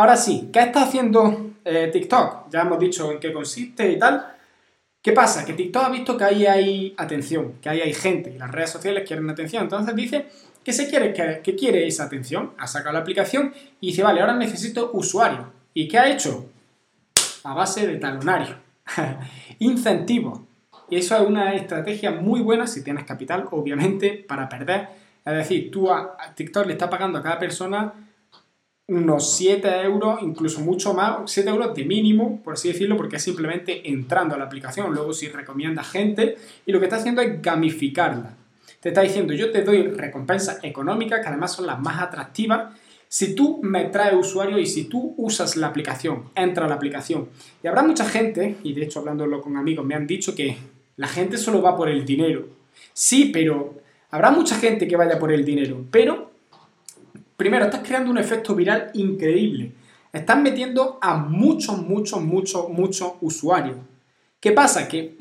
Ahora sí, ¿qué está haciendo eh, TikTok? Ya hemos dicho en qué consiste y tal. ¿Qué pasa? Que TikTok ha visto que ahí hay atención, que ahí hay gente y las redes sociales quieren atención. Entonces dice que se quiere, que, quiere esa atención. Ha sacado la aplicación y dice, vale, ahora necesito usuario. ¿Y qué ha hecho? A base de talonario. Incentivo. Y eso es una estrategia muy buena si tienes capital, obviamente, para perder. Es decir, tú a TikTok le está pagando a cada persona unos 7 euros, incluso mucho más, 7 euros de mínimo, por así decirlo, porque es simplemente entrando a la aplicación, luego si recomienda gente, y lo que está haciendo es gamificarla. Te está diciendo, yo te doy recompensas económicas, que además son las más atractivas, si tú me traes usuario y si tú usas la aplicación, entra a la aplicación. Y habrá mucha gente, y de hecho hablándolo con amigos, me han dicho que la gente solo va por el dinero. Sí, pero habrá mucha gente que vaya por el dinero, pero Primero, estás creando un efecto viral increíble. Estás metiendo a muchos, muchos, muchos, muchos usuarios. ¿Qué pasa? Que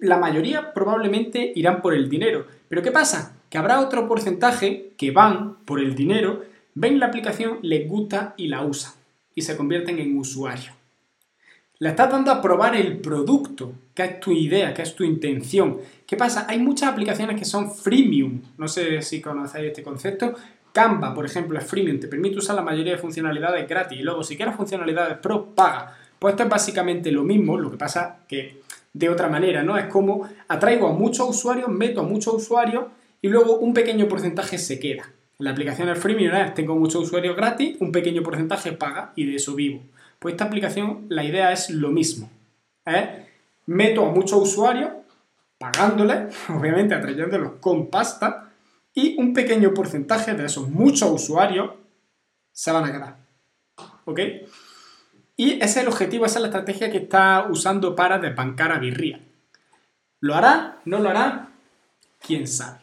la mayoría probablemente irán por el dinero. Pero ¿qué pasa? Que habrá otro porcentaje que van por el dinero, ven la aplicación, les gusta y la usan. Y se convierten en usuarios. Le estás dando a probar el producto, que es tu idea, que es tu intención. ¿Qué pasa? Hay muchas aplicaciones que son freemium. No sé si conocéis este concepto, Canva, por ejemplo, es freemium, te permite usar la mayoría de funcionalidades gratis y luego si quieres funcionalidades pro, paga. Pues esto es básicamente lo mismo, lo que pasa que de otra manera, ¿no? Es como atraigo a muchos usuarios, meto a muchos usuarios y luego un pequeño porcentaje se queda. la aplicación es freemium es, tengo muchos usuarios gratis, un pequeño porcentaje paga y de eso vivo. Pues esta aplicación, la idea es lo mismo. ¿eh? Meto a muchos usuarios, pagándoles, obviamente atrayéndolos con pasta, y un pequeño porcentaje de esos muchos usuarios se van a quedar. ¿Ok? Y ese es el objetivo, esa es la estrategia que está usando para desbancar a Virría. ¿Lo hará? ¿No lo hará? ¿Quién sabe?